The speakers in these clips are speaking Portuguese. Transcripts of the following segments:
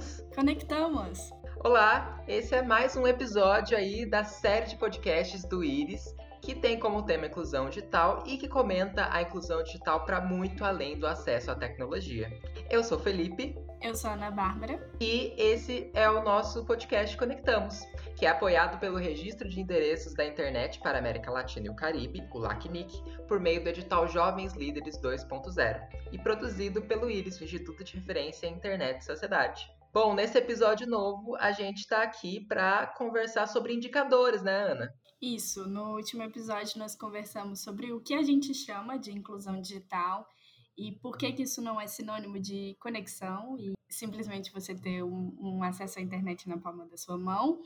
Conectamos? Conectamos! Olá, esse é mais um episódio aí da série de podcasts do Iris, que tem como tema inclusão digital e que comenta a inclusão digital para muito além do acesso à tecnologia. Eu sou Felipe. Eu sou Ana Bárbara. E esse é o nosso podcast Conectamos, que é apoiado pelo Registro de Endereços da Internet para a América Latina e o Caribe, o LACNIC, por meio do edital Jovens Líderes 2.0, e produzido pelo IRIS, o Instituto de Referência em Internet e Sociedade. Bom, nesse episódio novo, a gente está aqui para conversar sobre indicadores, né, Ana? Isso. No último episódio, nós conversamos sobre o que a gente chama de inclusão digital e por que, que isso não é sinônimo de conexão e simplesmente você ter um, um, acesso à internet na palma da sua mão.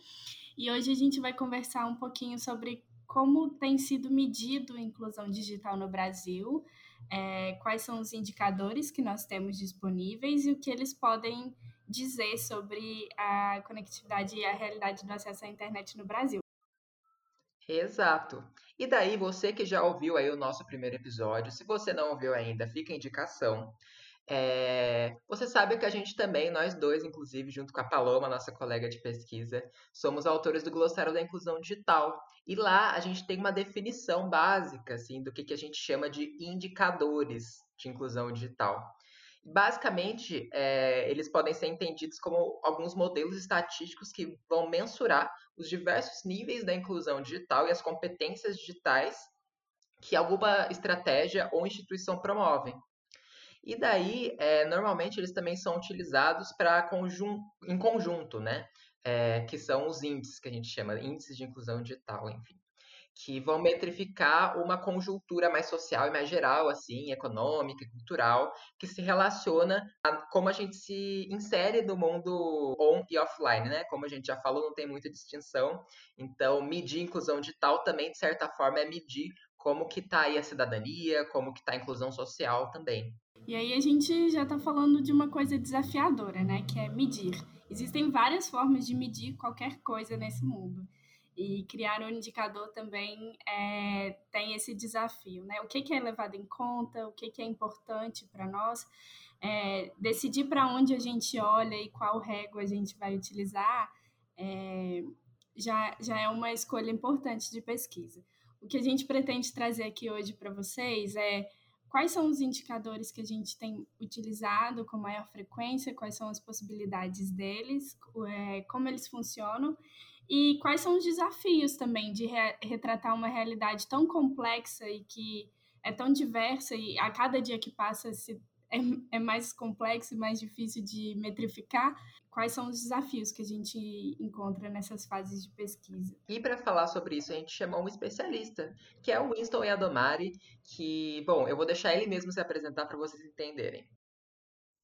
E hoje a gente vai conversar um pouquinho sobre como tem sido medido a inclusão digital no Brasil, é, quais são os indicadores que nós temos disponíveis e o que eles podem dizer sobre a conectividade e a realidade do acesso à internet no Brasil. Exato. E daí, você que já ouviu aí o nosso primeiro episódio, se você não ouviu ainda, fica a indicação. É... Você sabe que a gente também, nós dois, inclusive, junto com a Paloma, nossa colega de pesquisa, somos autores do Glossário da Inclusão Digital. E lá a gente tem uma definição básica assim, do que, que a gente chama de indicadores de inclusão digital. Basicamente, é, eles podem ser entendidos como alguns modelos estatísticos que vão mensurar os diversos níveis da inclusão digital e as competências digitais que alguma estratégia ou instituição promovem. E daí, é, normalmente, eles também são utilizados para conjun em conjunto, né? É, que são os índices que a gente chama, índices de inclusão digital, enfim que vão metrificar uma conjuntura mais social e mais geral, assim, econômica, cultural, que se relaciona a como a gente se insere no mundo on e offline, né? Como a gente já falou, não tem muita distinção. Então, medir inclusão digital também, de certa forma, é medir como que está aí a cidadania, como que está a inclusão social também. E aí a gente já está falando de uma coisa desafiadora, né? Que é medir. Existem várias formas de medir qualquer coisa nesse mundo. E criar um indicador também é, tem esse desafio, né? O que, que é levado em conta, o que, que é importante para nós, é, decidir para onde a gente olha e qual régua a gente vai utilizar é, já, já é uma escolha importante de pesquisa. O que a gente pretende trazer aqui hoje para vocês é quais são os indicadores que a gente tem utilizado com maior frequência, quais são as possibilidades deles, é, como eles funcionam e quais são os desafios também de re retratar uma realidade tão complexa e que é tão diversa e a cada dia que passa se é, é, mais complexo e mais difícil de metrificar. Quais são os desafios que a gente encontra nessas fases de pesquisa? E para falar sobre isso, a gente chamou um especialista, que é o Winston Yadomari, que, bom, eu vou deixar ele mesmo se apresentar para vocês entenderem.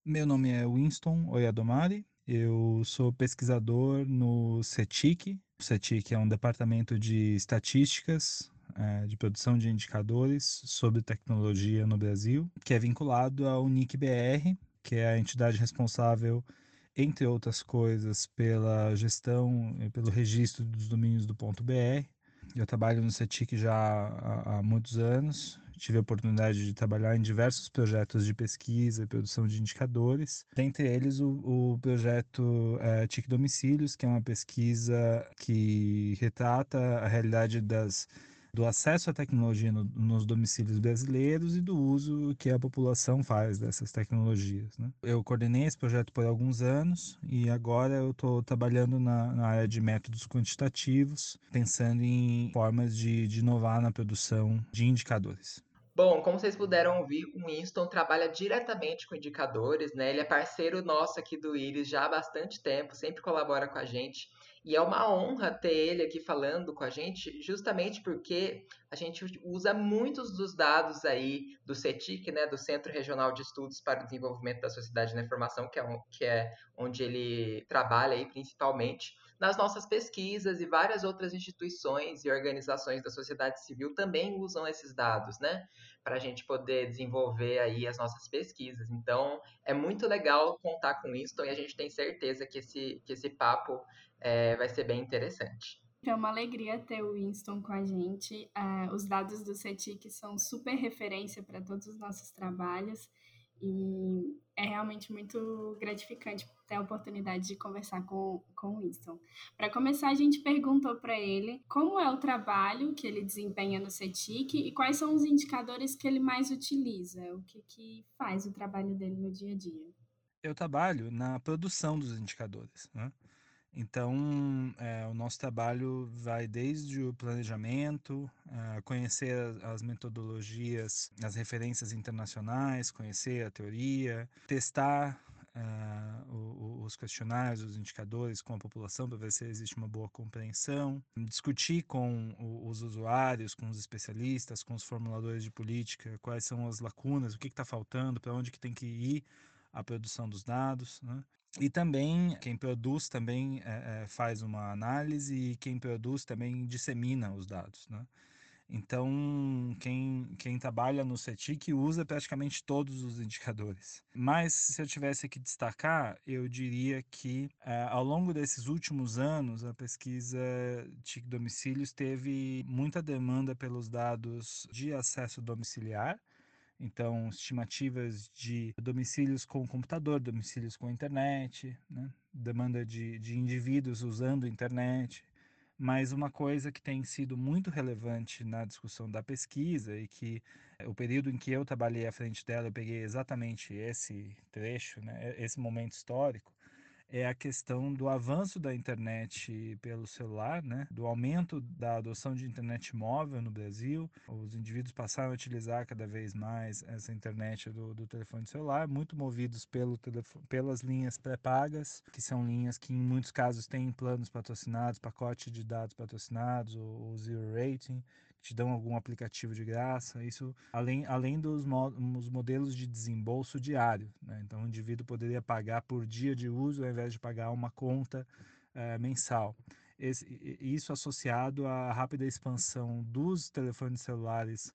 Meu nome é Winston Oyadomari, eu sou pesquisador no CETIC. O CETIC é um departamento de estatísticas é, de produção de indicadores sobre tecnologia no Brasil, que é vinculado ao NIC-BR, que é a entidade responsável, entre outras coisas, pela gestão e pelo registro dos domínios do ponto .br. Eu trabalho no CETIC já há, há muitos anos, tive a oportunidade de trabalhar em diversos projetos de pesquisa e produção de indicadores, dentre eles o, o projeto é, TIC Domicílios, que é uma pesquisa que retrata a realidade das do acesso à tecnologia no, nos domicílios brasileiros e do uso que a população faz dessas tecnologias. Né? Eu coordenei esse projeto por alguns anos e agora eu estou trabalhando na, na, área de métodos quantitativos, pensando em formas de, de inovar na produção de indicadores. Bom, como vocês puderam ouvir, o Winston trabalha diretamente com indicadores, né? Ele é parceiro nosso aqui do Iris já há bastante tempo, sempre colabora com a gente. E é uma honra ter ele aqui falando com a gente, justamente porque a gente usa muitos dos dados aí do CETIC, né, do Centro Regional de Estudos para o Desenvolvimento da Sociedade na Informação, que é, um, que é onde ele trabalha aí principalmente nas nossas pesquisas e várias outras instituições e organizações da sociedade civil também usam esses dados, né, para a gente poder desenvolver aí as nossas pesquisas. Então, é muito legal contar com isso, e a gente tem certeza que esse, que esse papo é, vai ser bem interessante. É uma alegria ter o Winston com a gente. Uh, os dados do CETIC são super referência para todos os nossos trabalhos E é realmente muito gratificante ter a oportunidade de conversar com, com o Winston. Para começar, a gente perguntou para ele como é o trabalho que ele desempenha no CETIC e quais são os indicadores que ele mais utiliza, o que, que faz o trabalho dele no dia a dia. Eu trabalho na produção dos indicadores. Né? Então, é, o nosso trabalho vai desde o planejamento, é, conhecer as metodologias, as referências internacionais, conhecer a teoria, testar uh, os questionários, os indicadores com a população para ver se existe uma boa compreensão, discutir com os usuários, com os especialistas, com os formuladores de política, quais são as lacunas, o que está faltando, para onde que tem que ir a produção dos dados, né? E também quem produz também é, é, faz uma análise e quem produz também dissemina os dados, né? Então, quem, quem trabalha no CETIC usa praticamente todos os indicadores. Mas, se eu tivesse que destacar, eu diria que é, ao longo desses últimos anos, a pesquisa TIC Domicílios teve muita demanda pelos dados de acesso domiciliar. Então, estimativas de domicílios com computador, domicílios com internet, né? demanda de, de indivíduos usando internet, mas uma coisa que tem sido muito relevante na discussão da pesquisa e que o período em que eu trabalhei à frente dela, eu peguei exatamente esse trecho, né, esse momento histórico, é a questão do avanço da internet pelo celular, né? do aumento da adoção de internet móvel no Brasil. Os indivíduos passaram a utilizar cada vez mais essa internet do, do telefone celular, muito movidos pelo telefone, pelas linhas pré-pagas, que são linhas que em muitos casos têm planos patrocinados, pacote de dados patrocinados, o, o zero rating te dão algum aplicativo de graça, isso além, além dos mo modelos de desembolso diário. Né? Então, o indivíduo poderia pagar por dia de uso ao invés de pagar uma conta uh, mensal. Esse, isso associado à rápida expansão dos telefones celulares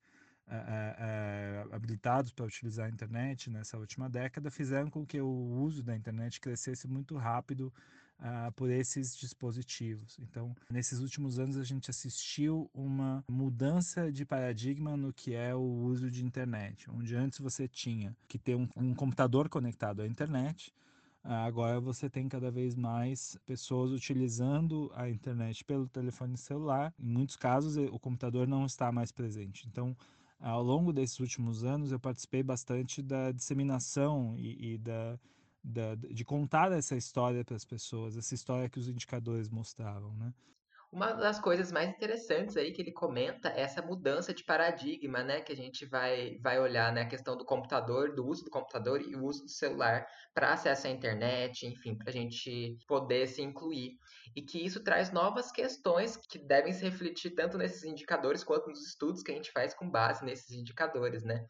uh, uh, habilitados para utilizar a internet nessa última década fizeram com que o uso da internet crescesse muito rápido uh, por esses dispositivos. Então, nesses últimos anos, a gente assistiu uma mudança de paradigma no que é o uso de internet, onde antes você tinha que ter um, um computador conectado à internet. Agora você tem cada vez mais pessoas utilizando a internet pelo telefone celular. Em muitos casos, o computador não está mais presente. Então, ao longo desses últimos anos, eu participei bastante da disseminação e, e da da, de contar essa história para as pessoas, essa história que os indicadores mostravam, né? Uma das coisas mais interessantes aí que ele comenta é essa mudança de paradigma, né? Que a gente vai, vai olhar, né? A questão do computador, do uso do computador e o uso do celular para acesso à internet, enfim, para a gente poder se incluir. E que isso traz novas questões que devem se refletir tanto nesses indicadores quanto nos estudos que a gente faz com base nesses indicadores, né?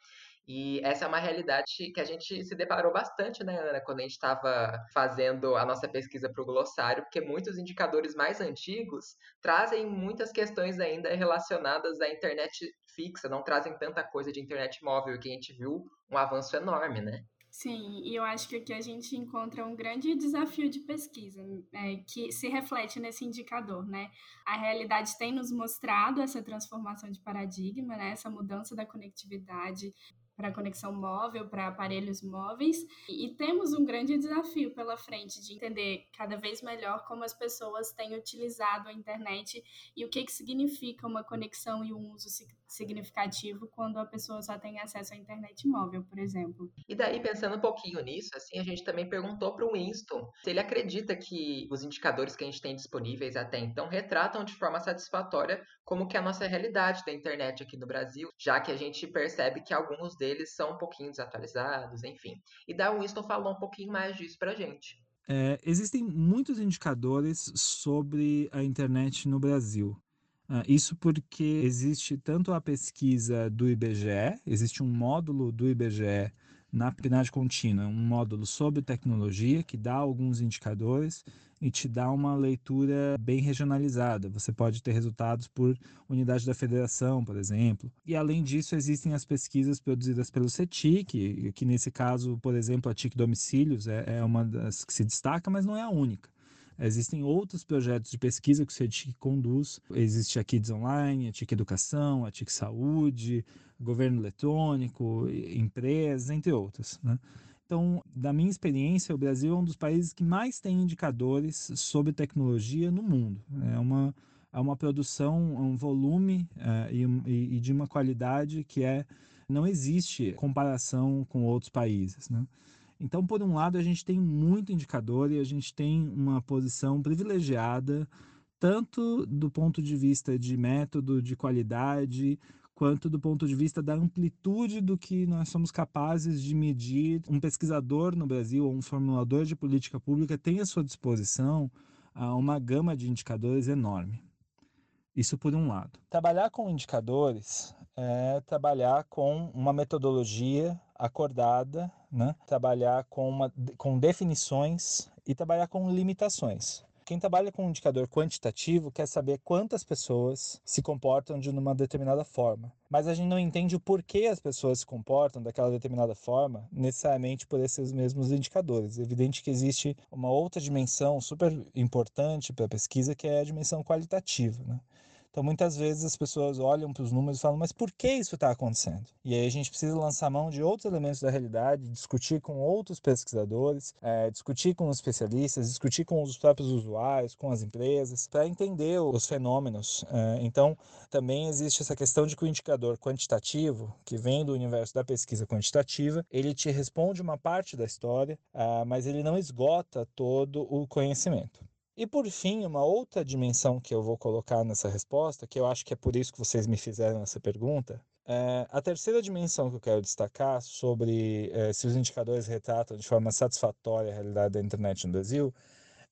E essa é uma realidade que a gente se deparou bastante, né, Ana, quando a gente estava fazendo a nossa pesquisa para o glossário, porque muitos indicadores mais antigos trazem muitas questões ainda relacionadas à internet fixa, não trazem tanta coisa de internet móvel, que a gente viu um avanço enorme, né? Sim, e eu acho que aqui a gente encontra um grande desafio de pesquisa, é, que se reflete nesse indicador, né? A realidade tem nos mostrado essa transformação de paradigma, né? Essa mudança da conectividade para conexão móvel, para aparelhos móveis. E, temos um grande desafio pela frente de entender cada vez melhor como as pessoas têm utilizado a internet e o que, que significa uma conexão e um uso significativo quando a pessoa só tem acesso à internet móvel, por exemplo. E daí, pensando um pouquinho nisso, assim, a gente também perguntou para o Winston se ele acredita que os indicadores que a gente tem disponíveis até então retratam de forma satisfatória como que é a nossa realidade da internet aqui no Brasil, já que a gente percebe que alguns deles são um pouquinho desatualizados, enfim. E daí o Winston falou um pouquinho mais disso para a gente. É, existem muitos indicadores sobre a internet no Brasil. Uh, isso porque existe tanto a pesquisa do IBGE, existe um módulo do IBGE na PNAD contínua, um módulo sobre tecnologia que dá alguns indicadores e te dá uma leitura bem regionalizada. Você pode ter resultados por unidade da federação, por exemplo. E além disso, existem as pesquisas produzidas pelo CETIC, que nesse caso, por exemplo, a TIC Domicílios é, é uma das que se destaca, mas não é a única. Existem outros projetos de pesquisa que o CETIC conduz. Existe a Kids Online, a TIC Educação, a TIC Saúde, governo eletrônico, empresas, entre outras. Né? Então, da minha experiência, o Brasil é um dos países que mais tem indicadores sobre tecnologia no mundo. É uma, é uma produção, um volume é, e, e, de uma qualidade que é não existe comparação com outros países. Né? Então, por um lado, a gente tem muito indicador e a gente tem uma posição privilegiada, tanto do ponto de vista de método, de qualidade, quanto do ponto de vista da amplitude do que nós somos capazes de medir. Um pesquisador no Brasil ou um formulador de política pública tem à sua disposição ah, uma gama de indicadores enorme. Isso por um lado. Trabalhar com indicadores é trabalhar com uma metodologia acordada, né? trabalhar com, uma, com definições e trabalhar com limitações. Quem trabalha com um indicador quantitativo quer saber quantas pessoas se comportam de uma determinada forma. Mas a gente não entende o porquê as pessoas se comportam daquela determinada forma, necessariamente por esses mesmos indicadores. É evidente que existe uma outra dimensão super importante para a pesquisa, que é a dimensão qualitativa. Né? Então, muitas vezes as pessoas olham para os números e falam, mas por que isso está acontecendo? E aí a gente precisa lançar mão de outros elementos da realidade, discutir com outros pesquisadores, é, discutir com os especialistas, discutir com os próprios usuários, com as empresas, para entender os fenômenos. É, então, também existe essa questão de que o indicador quantitativo, que vem do universo da pesquisa quantitativa, ele te responde uma parte da história, uh, mas ele não esgota todo o conhecimento. E por fim, uma outra dimensão que eu vou colocar nessa resposta, que eu acho que é por isso que vocês me fizeram essa pergunta, é a terceira dimensão que eu quero destacar sobre é, se os indicadores retratam de forma satisfatória a realidade da internet no Brasil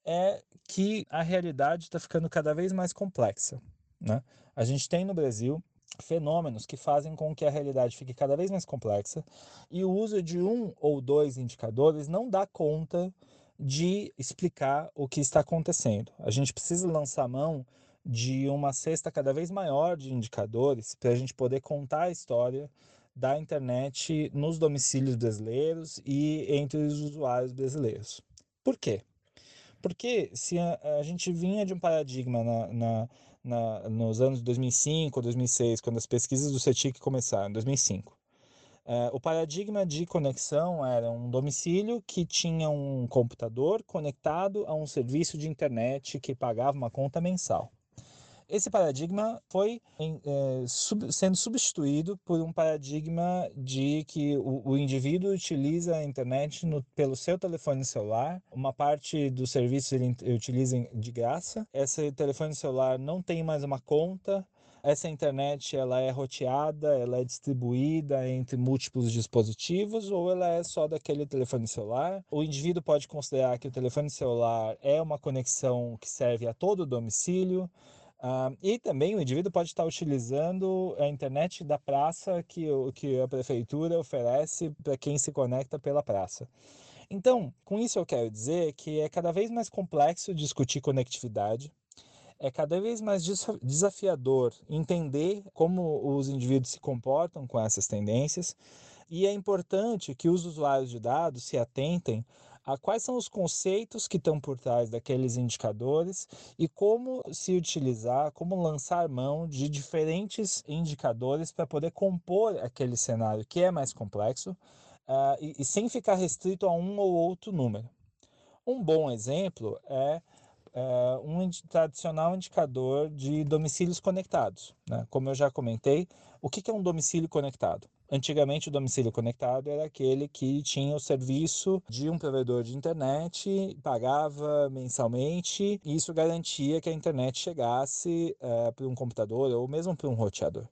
é que a realidade está ficando cada vez mais complexa. Né? A gente tem no Brasil fenômenos que fazem com que a realidade fique cada vez mais complexa e o uso de um ou dois indicadores não dá conta de explicar o que está acontecendo. A gente precisa lançar mão de uma cesta cada vez maior de indicadores para a gente poder contar a história da internet nos domicílios brasileiros e entre os usuários brasileiros. Por quê? Porque se a, a gente vinha de um paradigma na, na, na, nos anos 2005, 2006, quando as pesquisas do CETIC começaram, 2005, é, o paradigma de conexão era um domicílio que tinha um computador conectado a um serviço de internet que pagava uma conta mensal. Esse paradigma foi é, sub, sendo substituído por um paradigma de que o, o indivíduo utiliza a internet no, pelo seu telefone celular, uma parte dos serviços ele utiliza de graça. Esse telefone celular não tem mais uma conta, essa internet ela é roteada, ela é distribuída entre múltiplos dispositivos ou ela é só daquele telefone celular. O indivíduo pode considerar que o telefone celular é uma conexão que serve a todo o domicílio. Uh, e também o indivíduo pode estar utilizando a internet da praça que, que a prefeitura oferece para quem se conecta pela praça. Então, com isso eu quero dizer que é cada vez mais complexo discutir conectividade é cada vez mais desafiador entender como os indivíduos se comportam com essas tendências e é importante que os usuários de dados se atentem a quais são os conceitos que estão por trás daqueles indicadores e como se utilizar, como lançar mão de diferentes indicadores para poder compor aquele cenário que é mais complexo uh, e, e sem ficar restrito a um ou outro número. Um bom exemplo é é, um tradicional indicador de domicílios conectados. Né? Como eu já comentei, o que é um domicílio conectado? Antigamente, o domicílio conectado era aquele que tinha o serviço de um provedor de internet, pagava mensalmente, e isso garantia que a internet chegasse é, para um computador ou mesmo para um roteador.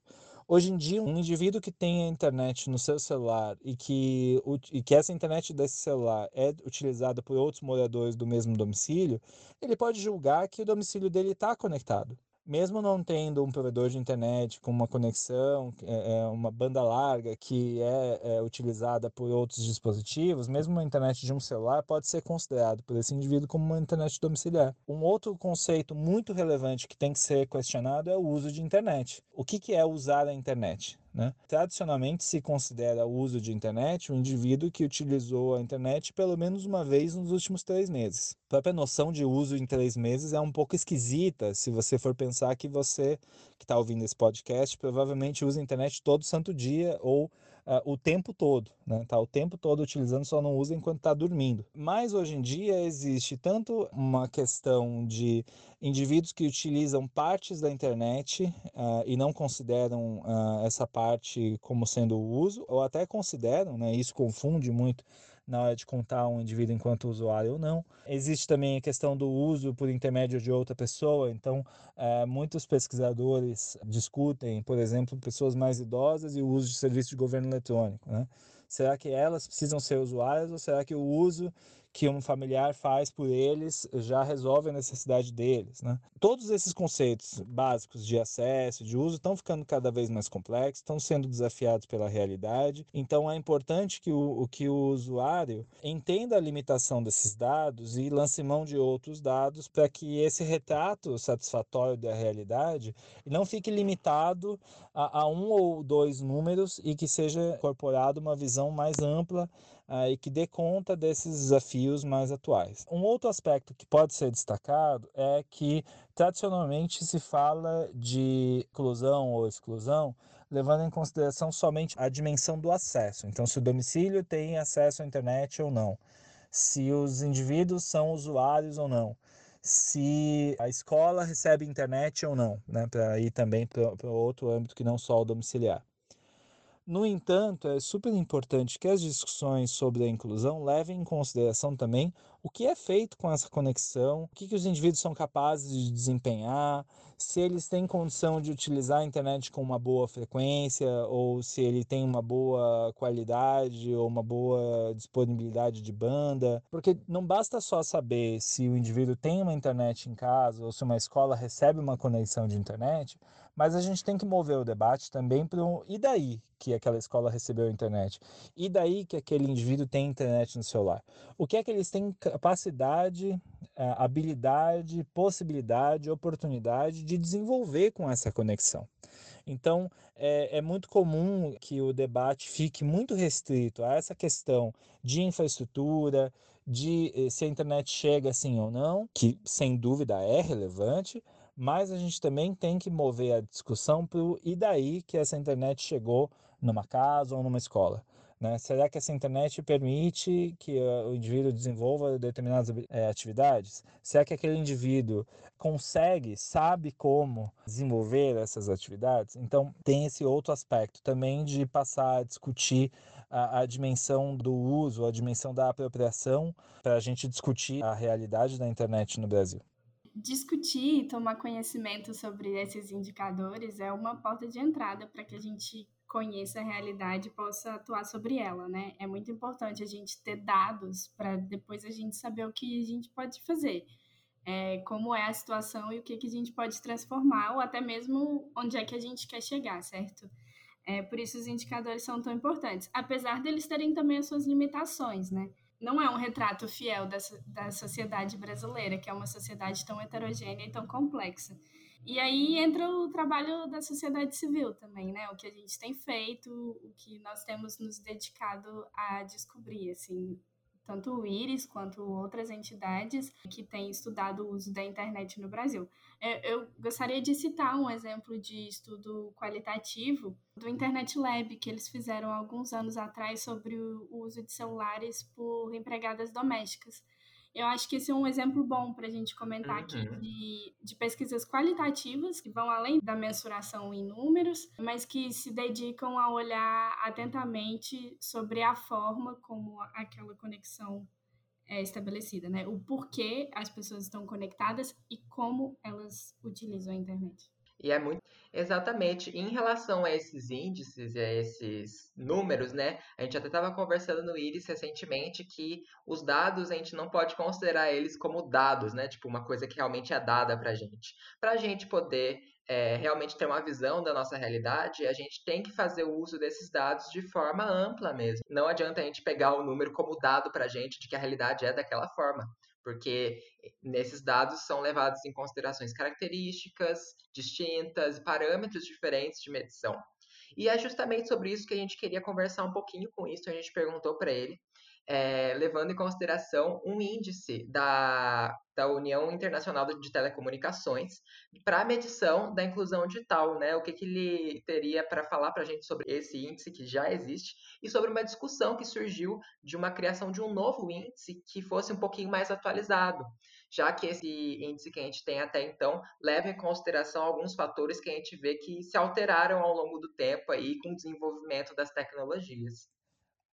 Hoje em dia, um indivíduo que tem a internet no seu celular e que, e que essa internet desse celular é utilizada por outros moradores do mesmo domicílio, ele pode julgar que o domicílio dele está conectado mesmo não tendo um provedor de internet com uma conexão, é, é, uma banda larga que é, é, utilizada por outros dispositivos, mesmo uma internet de um celular pode ser considerado por esse indivíduo como uma internet domiciliar. Um outro conceito muito relevante que tem que ser questionado é o uso de internet. O que, que é usar a internet? Né? Tradicionalmente se considera o uso de internet um indivíduo que utilizou a internet pelo menos uma vez nos últimos três meses. A própria noção de uso em três meses é um pouco esquisita se você for pensar que você que está ouvindo esse podcast provavelmente usa a internet todo santo dia ou uh, o tempo todo, né? Tá o tempo todo utilizando, só não usa enquanto está dormindo. Mas hoje em dia existe tanto uma questão de indivíduos que utilizam partes da internet uh, e não consideram uh, essa parte como sendo o uso, ou até consideram, né? Isso confunde muito na hora de contar um indivíduo enquanto usuário ou não. Existe também a questão do uso por intermédio de outra pessoa, então é, muitos pesquisadores discutem, por exemplo, pessoas mais idosas e o uso de serviço de governo eletrônico. Né? Será que elas precisam ser usuárias ou será que o uso que um familiar faz por eles já resolve a necessidade deles. Né? Todos esses conceitos básicos de acesso, de uso, estão ficando cada vez mais complexos, estão sendo desafiados pela realidade. Então é importante que o, que o usuário entenda a limitação desses dados e lance mão de outros dados para que esse retrato satisfatório da realidade não fique limitado a, a um ou dois números e que seja incorporado uma visão mais ampla uh, e que dê conta desses desafios mais atuais. Um outro aspecto que pode ser destacado é que tradicionalmente se fala de inclusão ou exclusão levando em consideração somente a dimensão do acesso. Então, se o domicílio tem acesso à internet ou não, se os indivíduos são usuários ou não, se a escola recebe internet ou não, né, para ir também para outro âmbito que não só o domiciliar. No entanto, é super importante que as discussões sobre a inclusão levem em consideração também o que é feito com essa conexão, o que, que os indivíduos são capazes de desempenhar, se eles têm condição de utilizar a internet com uma boa frequência, ou se ele tem uma boa qualidade ou uma boa disponibilidade de banda. Porque não basta só saber se o indivíduo tem uma internet em casa ou se uma escola recebe uma conexão de internet, mas a gente tem que mover o debate também para um e daí que aquela escola recebeu a internet? E daí que aquele indivíduo tem internet no celular? O que é que eles têm capacidade, eh, habilidade, possibilidade, oportunidade de desenvolver com essa conexão? Então, é, é, muito comum que o debate fique muito restrito a essa questão de infraestrutura, de eh, se a internet chega assim ou não, que sem dúvida é relevante, mas a gente também tem que mover a discussão para o e daí que essa internet chegou numa casa ou numa escola. Né? Será que essa internet permite que uh, o indivíduo desenvolva determinadas é, atividades? Será que aquele indivíduo consegue, sabe como desenvolver essas atividades? Então, tem esse outro aspecto também de passar a discutir a, a dimensão do uso, a dimensão da apropriação, para a gente discutir a realidade da internet no Brasil discutir e tomar conhecimento sobre esses indicadores é uma porta de entrada para que a gente conheça a realidade e possa atuar sobre ela, né? É muito importante a gente ter dados para depois a gente saber o que a gente pode fazer, é, como é a situação e o que, que a gente pode transformar, ou até mesmo onde é que a gente quer chegar, certo? É, por isso os indicadores são tão importantes, apesar deles terem também as suas limitações, né? Não é um retrato fiel da, da sociedade brasileira, que é uma sociedade tão heterogênea e tão complexa. E aí entra o trabalho da sociedade civil também, né? O que a gente tem feito, o que nós temos nos dedicado a descobrir, assim, tanto o IRIS quanto outras entidades que têm estudado o uso da internet no Brasil. É, eu gostaria de citar um exemplo de estudo qualitativo do Internet Lab, que eles fizeram alguns anos atrás sobre o uso de celulares por empregadas domésticas. Eu acho que esse é um exemplo bom para a gente comentar uhum. aqui de, de, pesquisas qualitativas que vão além da mensuração em números, mas que se dedicam a olhar atentamente sobre a forma como aquela conexão é estabelecida, né? O porquê as pessoas estão conectadas e como elas utilizam a internet. E é muito. Exatamente. Em relação a esses índices e a esses números, né? A gente até estava conversando no Iris recentemente que os dados a gente não pode considerar eles como dados, né? Tipo, uma coisa que realmente é dada pra gente. Pra gente poder é, realmente ter uma visão da nossa realidade, a gente tem que fazer o uso desses dados de forma ampla mesmo. Não adianta a gente pegar o número como dado pra gente de que a realidade é daquela forma porque nesses dados são levados em considerações características distintas, parâmetros diferentes de medição. E é justamente sobre isso que a gente queria conversar um pouquinho com isso. A gente perguntou para ele é, levando em consideração um índice da, da União Internacional de Telecomunicações para a medição da inclusão digital, né? O que, que ele teria para falar para a gente sobre esse índice que já existe e sobre uma discussão que surgiu de uma criação de um novo índice que fosse um pouquinho mais atualizado, já que esse índice que a gente tem até então leva em consideração alguns fatores que a gente vê que se alteraram ao longo do tempo aí com o desenvolvimento das tecnologias.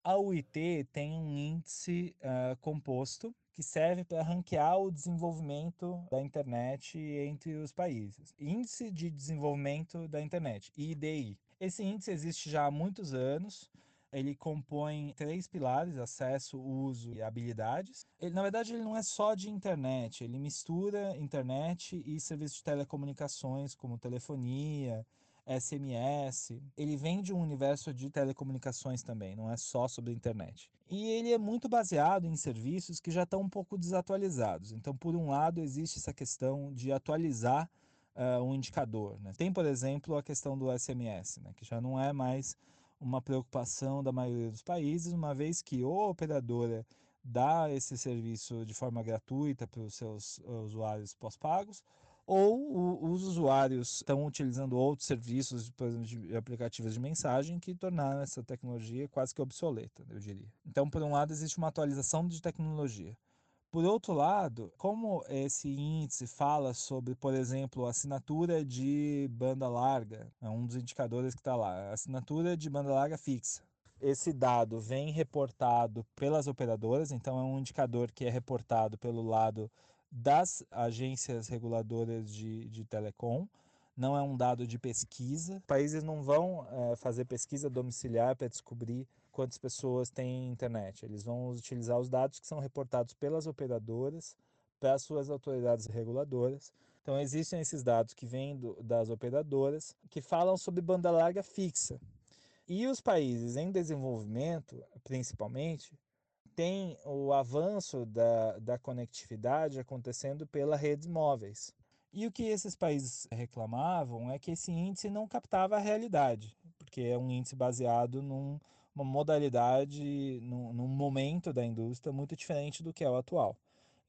A UIT tem um índice uh, composto que serve para ranquear o desenvolvimento da internet entre os países. Índice de Desenvolvimento da Internet, IDI. Esse índice existe já há muitos anos. Ele compõe três pilares: acesso, uso e habilidades. Ele, na verdade, ele não é só de internet, ele mistura internet e serviços de telecomunicações, como telefonia, SMS. Ele vem de um universo de telecomunicações também, não é só sobre a internet. E ele é muito baseado em serviços que já estão um pouco desatualizados. Então, por um lado, existe essa questão de atualizar uh, um indicador. Né? Tem, por exemplo, a questão do SMS, né? que já não é mais uma preocupação da maioria dos países, uma vez que a operadora dá esse serviço de forma gratuita para os seus usuários pós-pagos, ou o, os usuários estão utilizando outros serviços, por exemplo, de aplicativos de mensagem, que tornaram essa tecnologia quase que obsoleta, eu diria. Então, por um lado, existe uma atualização de tecnologia. Por outro lado, como esse índice fala sobre, por exemplo, assinatura de banda larga, é um dos indicadores que está lá, assinatura de banda larga fixa. Esse dado vem reportado pelas operadoras, então é um indicador que é reportado pelo lado das agências reguladoras de, de telecom, não é um dado de pesquisa. Países não vão é, fazer pesquisa domiciliar para descobrir quantas pessoas têm internet. Eles vão utilizar os dados que são reportados pelas operadoras para as suas autoridades reguladoras. Então, existem esses dados que vêm do, das operadoras que falam sobre banda larga fixa. E os países em desenvolvimento, principalmente, tem o avanço da, da conectividade acontecendo pelas redes móveis. E o que esses países reclamavam é que esse índice não captava a realidade, porque é um índice baseado numa modalidade, num, num momento da indústria muito diferente do que é o atual.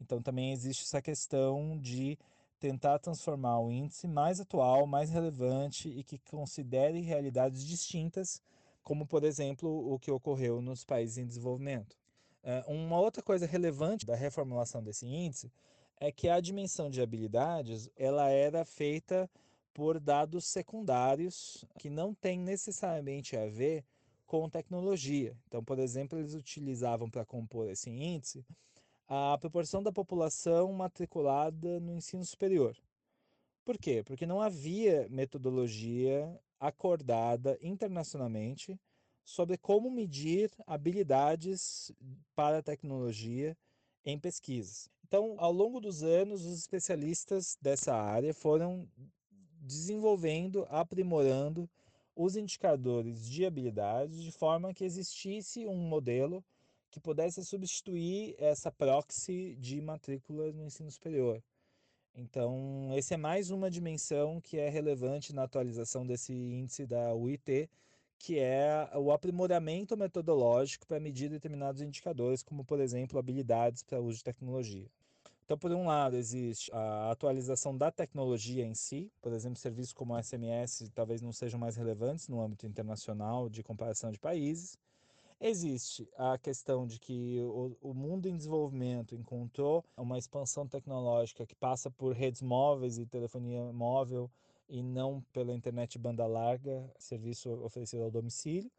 Então também existe essa questão de tentar transformar o índice mais atual, mais relevante e que considere realidades distintas, como por exemplo o que ocorreu nos países em desenvolvimento. É, uma outra coisa relevante da reformulação desse índice é que a dimensão de habilidades ela era feita por dados secundários que não têm necessariamente a ver com tecnologia. Então, por exemplo, eles utilizavam para compor esse índice a proporção da população matriculada no ensino superior. Por quê? Porque não havia metodologia acordada internacionalmente sobre como medir habilidades para a tecnologia em pesquisas. Então, ao longo dos anos, os especialistas dessa área foram desenvolvendo, aprimorando os indicadores de habilidades de forma que existisse um modelo que pudesse substituir essa proxy de matrícula no ensino superior. Então, esse é mais uma dimensão que é relevante na atualização desse índice da UIT, que é o aprimoramento metodológico para medir determinados indicadores, como, por exemplo, habilidades para uso de tecnologia. Então, por um lado, existe a atualização da tecnologia em si, por exemplo, serviços como o SMS talvez não sejam mais relevantes no âmbito internacional de comparação de países. Existe a questão de que o, o, mundo em desenvolvimento encontrou uma expansão tecnológica que passa por redes móveis e telefonia móvel e não pela internet banda larga, serviço oferecido ao domicílio.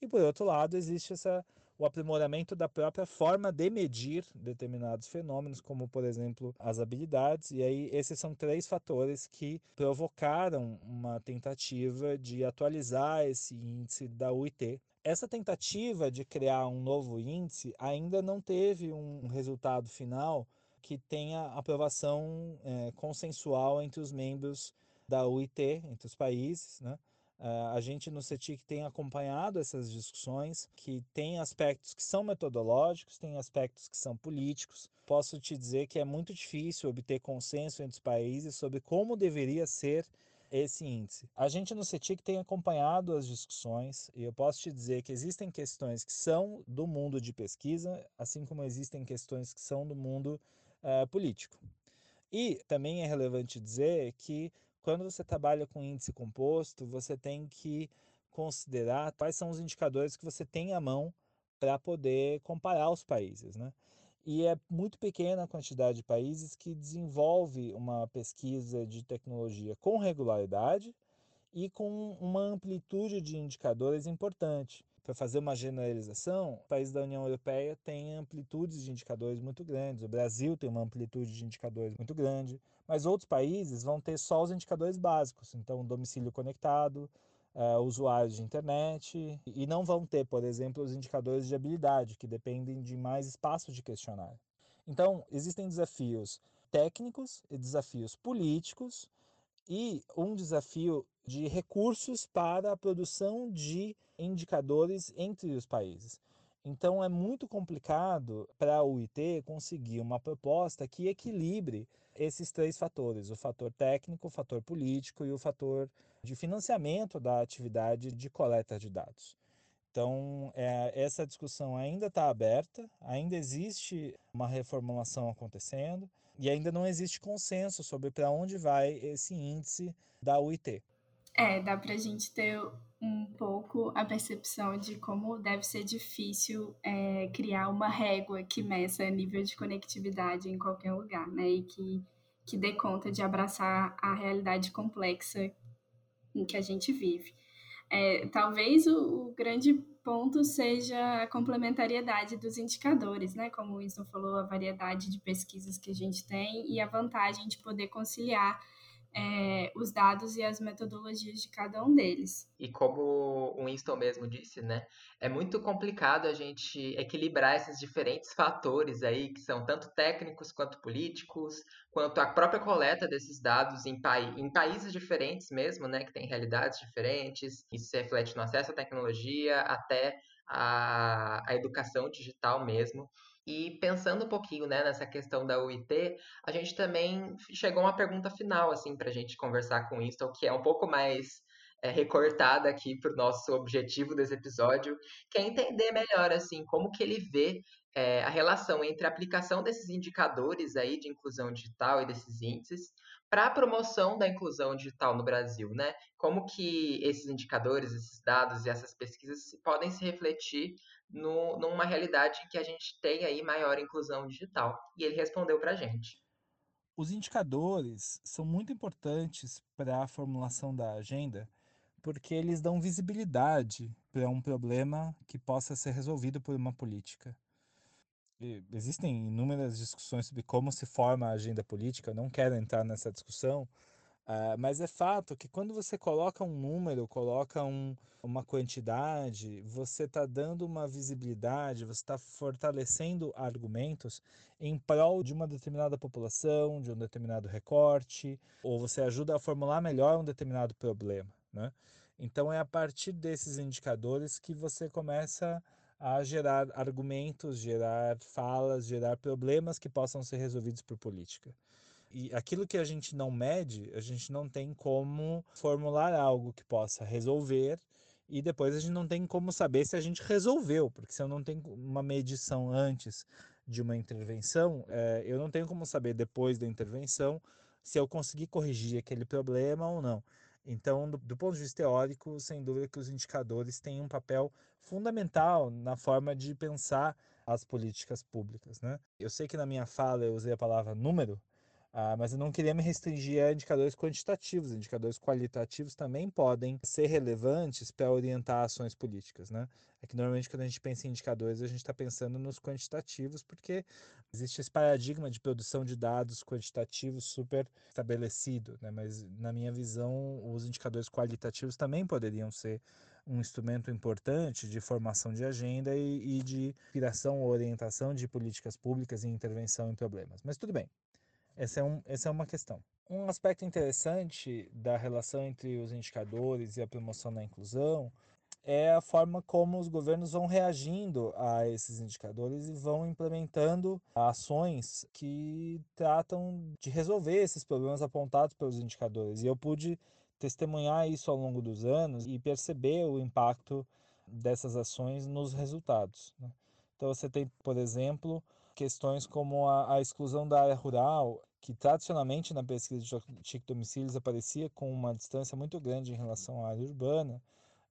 E por outro lado, existe essa, o aprimoramento da própria forma de medir determinados fenômenos, como por exemplo as habilidades. E aí esses são três fatores que provocaram uma tentativa de atualizar esse índice da UIT. Essa tentativa de criar um novo índice ainda não teve um resultado final que tenha aprovação é, consensual entre os membros da UIT entre os países, né? Uh, a gente no CETIC tem acompanhado essas discussões, que tem aspectos que são metodológicos, tem aspectos que são políticos. Posso te dizer que é muito difícil obter consenso entre os países sobre como deveria ser esse índice. A gente no CETIC tem acompanhado as discussões e eu posso te dizer que existem questões que são do mundo de pesquisa, assim como existem questões que são do mundo uh, político. E também é relevante dizer que quando você trabalha com índice composto, você tem que considerar quais são os indicadores que você tem à mão para poder comparar os países, né? E é muito pequena a quantidade de países que desenvolve uma pesquisa de tecnologia com regularidade e com uma amplitude de indicadores importante. Para fazer uma generalização, países da União Europeia têm amplitudes de indicadores muito grandes, o Brasil tem uma amplitude de indicadores muito grande, mas outros países vão ter só os indicadores básicos, então domicílio conectado, uh, usuários de internet e não vão ter, por exemplo, os indicadores de habilidade, que dependem de mais espaço de questionário. Então, existem desafios técnicos e desafios políticos e um desafio de recursos para a produção de indicadores entre os países. Então é muito complicado para a UIT conseguir uma proposta que equilibre esses três fatores: o fator técnico, o fator político e o fator de financiamento da atividade de coleta de dados. Então, é, essa discussão ainda está aberta, ainda existe uma reformulação acontecendo e ainda não existe consenso sobre para onde vai esse índice da UIT. É, dá para a gente ter um pouco a percepção de como deve ser difícil é, criar uma régua que meça nível de conectividade em qualquer lugar, né? E que, que dê conta de abraçar a realidade complexa em que a gente vive. É, talvez o, o, grande ponto seja a complementariedade dos indicadores, né? Como o Winston falou, a variedade de pesquisas que a gente tem e a vantagem de poder conciliar é, os dados e as metodologias de cada um deles. E como o Winston mesmo disse, né, é muito complicado a gente equilibrar esses diferentes fatores aí, que são tanto técnicos quanto políticos, quanto a própria coleta desses dados em, pa em países diferentes mesmo, né, que têm realidades diferentes. Isso se reflete no acesso à tecnologia, até a, a educação digital mesmo. E pensando um pouquinho né, nessa questão da UIT, a gente também chegou a uma pergunta final assim, para a gente conversar com o Winston, que é um pouco mais é, recortada aqui para o nosso objetivo desse episódio, que é entender melhor assim como que ele vê é, a relação entre a aplicação desses indicadores aí de inclusão digital e desses índices para a promoção da inclusão digital no Brasil, né? Como que esses indicadores, esses dados e essas pesquisas podem se refletir no, numa realidade em que a gente tem aí maior inclusão digital. E ele respondeu para a gente. Os indicadores são muito importantes para a formulação da agenda, porque eles dão visibilidade para um problema que possa ser resolvido por uma política. Existem inúmeras discussões sobre como se forma a agenda política, não quero entrar nessa discussão, Uh, mas é fato que quando você coloca um número, coloca um, uma quantidade, você está dando uma visibilidade, você está fortalecendo argumentos em prol de uma determinada população, de um determinado recorte, ou você ajuda a formular melhor um determinado problema. Né? Então é a partir desses indicadores que você começa a gerar argumentos, gerar falas, gerar problemas que possam ser resolvidos por política. E aquilo que a gente não mede, a gente não tem como formular algo que possa resolver e depois a gente não tem como saber se a gente resolveu, porque se eu não tenho uma medição antes de uma intervenção, é, eu não tenho como saber depois da intervenção se eu consegui corrigir aquele problema ou não. Então, do, do, ponto de vista teórico, sem dúvida que os indicadores têm um papel fundamental na forma de pensar as políticas públicas. Né? Eu sei que na minha fala eu usei a palavra número, ah, mas eu não queria me restringir a indicadores quantitativos. Indicadores qualitativos também podem ser relevantes para orientar ações políticas, né? É que normalmente quando a gente pensa em indicadores, a gente está pensando nos quantitativos, porque existe esse paradigma de produção de dados quantitativos super estabelecido, né? Mas na minha visão, os indicadores qualitativos também poderiam ser um instrumento importante de formação de agenda e, e de inspiração ou orientação de políticas públicas e intervenção em problemas. Mas tudo bem, essa é, um, essa é uma questão. Um aspecto interessante da relação entre os indicadores e a promoção da inclusão é a forma como os governos vão reagindo a esses indicadores e vão implementando ações que tratam de resolver esses problemas apontados pelos indicadores. E eu pude testemunhar isso ao longo dos anos e perceber o impacto dessas ações nos resultados. Né? Então você tem, por exemplo, questões como a, a, exclusão da área rural, que tradicionalmente na pesquisa de TIC domicílios aparecia com uma distância muito grande em relação à área urbana,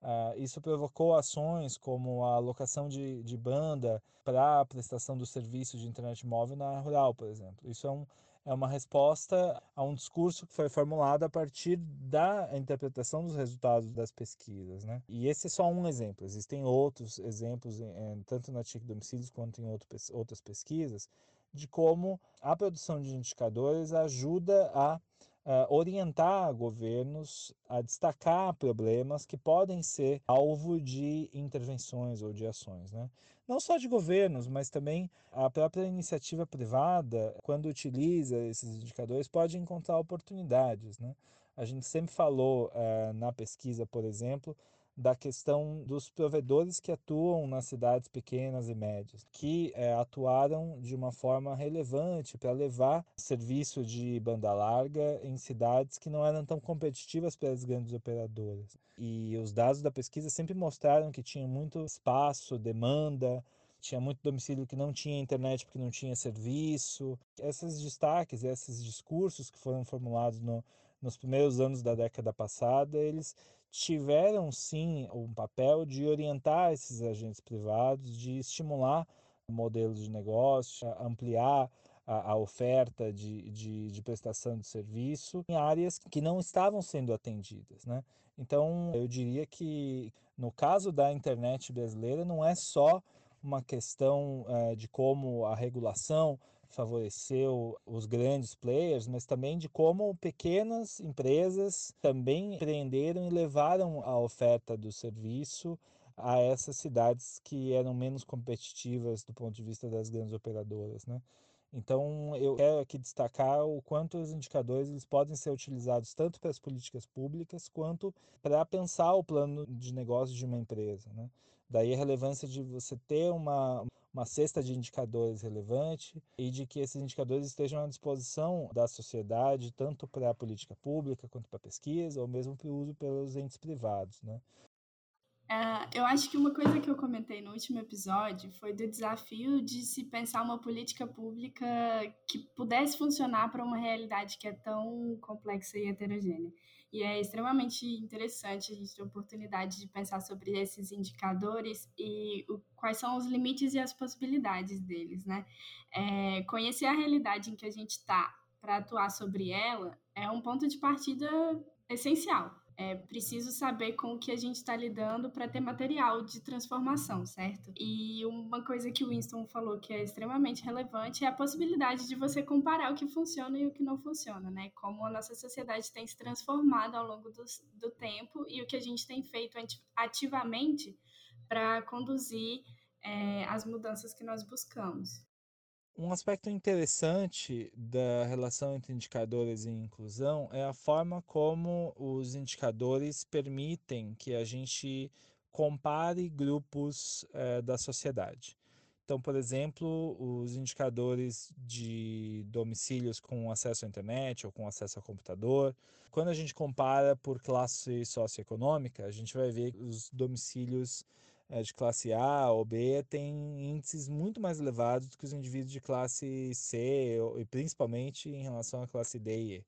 Uh, isso provocou ações como a alocação de, de banda para a prestação do serviço de internet móvel na rural, por exemplo. Isso é, um, é uma resposta a um discurso que foi formulado a partir da interpretação dos resultados das pesquisas. Né? E esse é só um exemplo. Existem outros exemplos, em, tanto na TIC Domicílios quanto em outro, outras pesquisas, de como a produção de indicadores ajuda a uh, orientar governos a destacar problemas que podem ser alvo de intervenções ou de ações. Né? Não só de governos, mas também a própria iniciativa privada, quando utiliza esses indicadores, pode encontrar oportunidades. Né? A gente sempre falou uh, na pesquisa, por exemplo, da questão dos provedores que atuam nas cidades pequenas e médias, que é, atuaram de uma forma relevante para levar serviço de banda larga em cidades que não eram tão competitivas para as grandes operadoras. E os dados da pesquisa sempre mostraram que tinha muito espaço, demanda, tinha muito domicílio que não tinha internet porque não tinha serviço. Esses destaques, esses discursos que foram formulados no, nos primeiros anos da década passada, eles tiveram sim um papel de orientar esses agentes privados, de estimular modelos de negócio, ampliar a, a oferta de, de, de, prestação de serviço em áreas que não estavam sendo atendidas. Né? Então, eu diria que no caso da internet brasileira, não é só uma questão é, de como a regulação favoreceu os grandes players, mas também de como pequenas empresas também empreenderam e levaram a oferta do serviço a essas cidades que eram menos competitivas do ponto de vista das grandes operadoras, né? Então, eu quero aqui destacar o quanto os indicadores eles podem ser utilizados tanto para as políticas públicas quanto para pensar o plano de negócio de uma empresa. Né? Daí a relevância de você ter uma, uma cesta de indicadores relevante e de que esses indicadores estejam à disposição da sociedade, tanto para a política pública quanto para pesquisa, ou mesmo para o uso pelos entes privados. Né? Uh, eu acho que uma coisa que eu comentei no último episódio foi do desafio de se pensar uma política pública que pudesse funcionar para uma realidade que é tão complexa e heterogênea. E é extremamente interessante a gente ter a oportunidade de pensar sobre esses indicadores e o, quais são os limites e as possibilidades deles, né? É, conhecer a realidade em que a gente está para atuar sobre ela é um ponto de partida essencial é preciso saber com o que a gente está lidando para ter material de transformação, certo? E uma coisa que o Winston falou que é extremamente relevante é a possibilidade de você comparar o que funciona e o que não funciona, né? Como a nossa sociedade tem se transformado ao longo do, do tempo e o que a gente tem feito ativamente para conduzir é, as mudanças que nós buscamos. Um aspecto interessante da relação entre indicadores e inclusão é a forma como os indicadores permitem que a gente compare grupos eh, da sociedade. Então, por exemplo, os indicadores de domicílios com acesso à internet ou com acesso ao computador. Quando a gente compara por classe socioeconômica, a gente vai ver os domicílios de classe A ou B têm índices muito mais elevados do que os indivíduos de classe C, e principalmente em relação à classe D e E.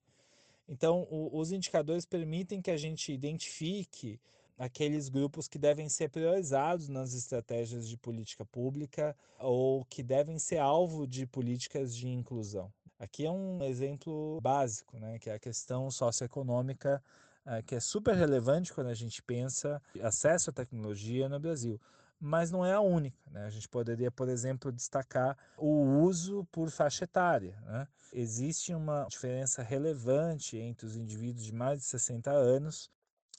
Então, o, os indicadores permitem que a gente identifique aqueles grupos que devem ser priorizados nas estratégias de política pública ou que devem ser alvo de políticas de inclusão. Aqui é um exemplo básico, né, que é a questão socioeconômica que é super relevante quando a gente pensa acesso à tecnologia no Brasil. Mas não é a única. Né? A gente poderia, por exemplo, destacar o uso por faixa etária. Né? Existe uma diferença relevante entre os indivíduos de mais de 60 anos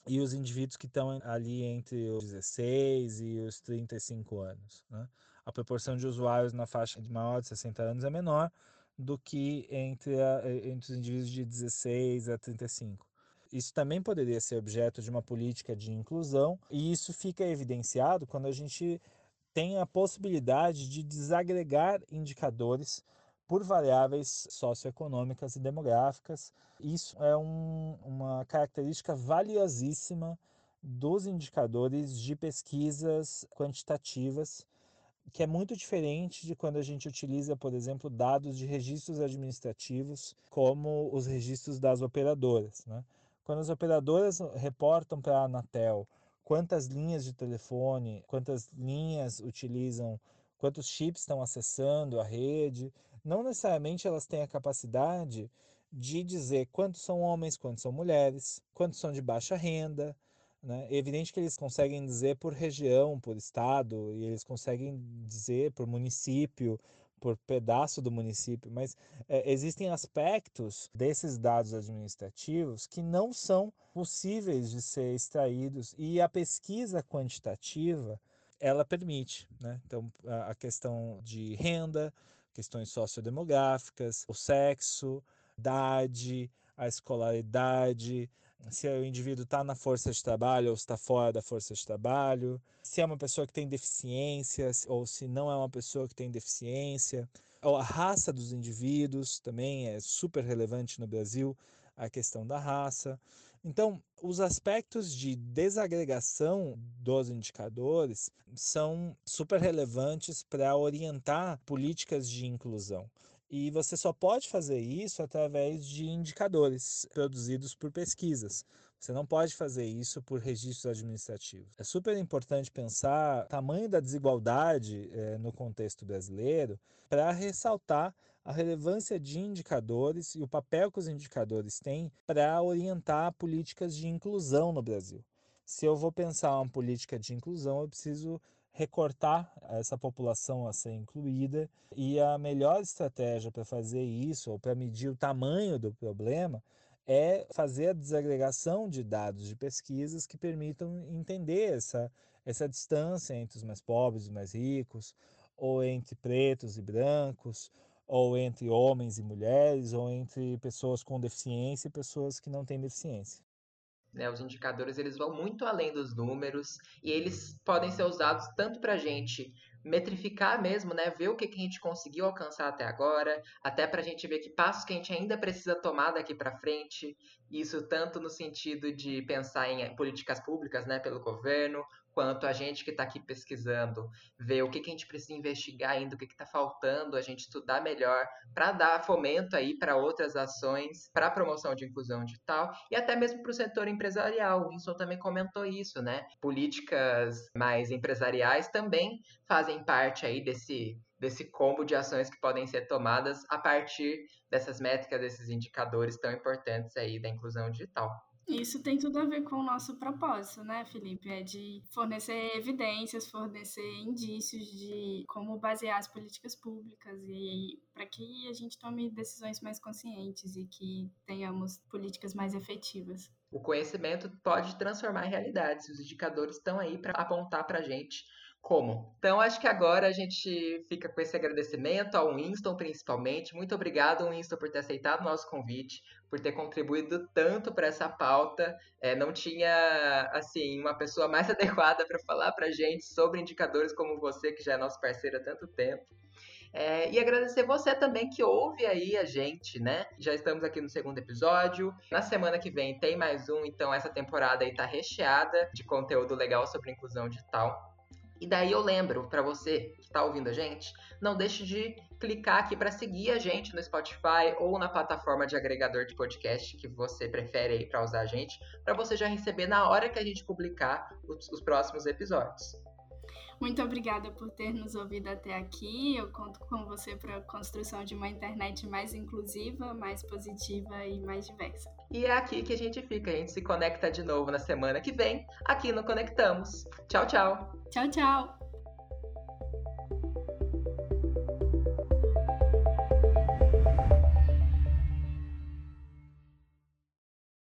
e os indivíduos que estão ali entre os 16 e os 35 anos. Né? A proporção de usuários na faixa de maior de 60 anos é menor do que entre, a, entre os indivíduos de 16 a 35. Isso também poderia ser objeto de uma política de inclusão, e isso fica evidenciado quando a gente tem a possibilidade de desagregar indicadores por variáveis socioeconômicas e demográficas. Isso é um, uma característica valiosíssima dos indicadores de pesquisas quantitativas, que é muito diferente de quando a gente utiliza, por exemplo, dados de registros administrativos, como os registros das operadoras. Né? Quando as operadoras reportam para a Anatel quantas linhas de telefone, quantas linhas utilizam, quantos chips estão acessando a rede, não necessariamente elas têm a capacidade de dizer quantos são homens, quantos são mulheres, quantos são de baixa renda. Né? É evidente que eles conseguem dizer por região, por estado, e eles conseguem dizer por município, por pedaço do município, mas é, existem aspectos desses dados administrativos que não são possíveis de ser extraídos e a pesquisa quantitativa ela permite, né? Então a questão de renda, questões sociodemográficas, o sexo, idade, a escolaridade, se o indivíduo está na força de trabalho ou está fora da força de trabalho, se é uma pessoa que tem deficiência ou se não é uma pessoa que tem deficiência, ou a raça dos indivíduos também é super relevante no Brasil, a questão da raça. Então, os aspectos de desagregação dos indicadores são super relevantes para orientar políticas de inclusão. E você só pode fazer isso através de indicadores produzidos por pesquisas. Você não pode fazer isso por registros administrativos. É super importante pensar o tamanho da desigualdade eh, no contexto brasileiro para ressaltar a relevância de indicadores e o papel que os indicadores têm para orientar políticas de inclusão no Brasil. Se eu vou pensar uma política de inclusão, eu preciso recortar essa população a ser incluída e a melhor estratégia para fazer isso ou para medir o tamanho do problema é fazer a desagregação de dados de pesquisas que permitam entender essa, essa distância entre os mais pobres e os mais ricos, ou entre pretos e brancos, ou entre homens e mulheres, ou entre pessoas com deficiência e pessoas que não têm deficiência. Né, os indicadores eles vão muito além dos números e eles podem ser usados tanto para a gente metrificar mesmo, né, ver o que, que a gente conseguiu alcançar até agora, até para a gente ver que passos que a gente ainda precisa tomar daqui para frente. Isso tanto no sentido de pensar em políticas públicas, né, pelo governo, quanto a gente que está aqui pesquisando, ver o que, que a gente precisa investigar ainda, o que está faltando, a gente estudar melhor, para dar fomento aí para outras ações, para a promoção de inclusão digital e até mesmo para o setor empresarial. O Winston também comentou isso, né? Políticas mais empresariais também fazem parte aí desse desse combo de ações que podem ser tomadas a partir dessas métricas, desses indicadores tão importantes aí da inclusão digital. Isso tem tudo a ver com o nosso propósito, né, Felipe? É de fornecer evidências, fornecer indícios de como basear as políticas públicas e para que a gente tome decisões mais conscientes e que tenhamos políticas mais efetivas. O conhecimento pode transformar realidades. Os indicadores estão aí para apontar para a gente como. Então, acho que agora a gente fica com esse agradecimento ao Winston, principalmente. Muito obrigado, Winston, por ter aceitado o nosso convite, por ter contribuído tanto para essa pauta. É, não tinha, assim, uma pessoa mais adequada para falar para gente sobre indicadores como você, que já é nosso parceiro há tanto tempo. É, e agradecer você também que ouve aí a gente, né? Já estamos aqui no segundo episódio. Na semana que vem tem mais um, então essa temporada aí tá recheada de conteúdo legal sobre inclusão digital. E daí eu lembro para você que está ouvindo a gente, não deixe de clicar aqui para seguir a gente no Spotify ou na plataforma de agregador de podcast que você prefere aí para usar a gente, para você já receber na hora que a gente publicar os, os próximos episódios. Muito obrigada por ter nos ouvido até aqui. Eu conto com você para a construção de uma internet mais inclusiva, mais positiva e mais diversa. E é aqui que a gente fica. A gente se conecta de novo na semana que vem, aqui no Conectamos. Tchau, tchau. Tchau, tchau.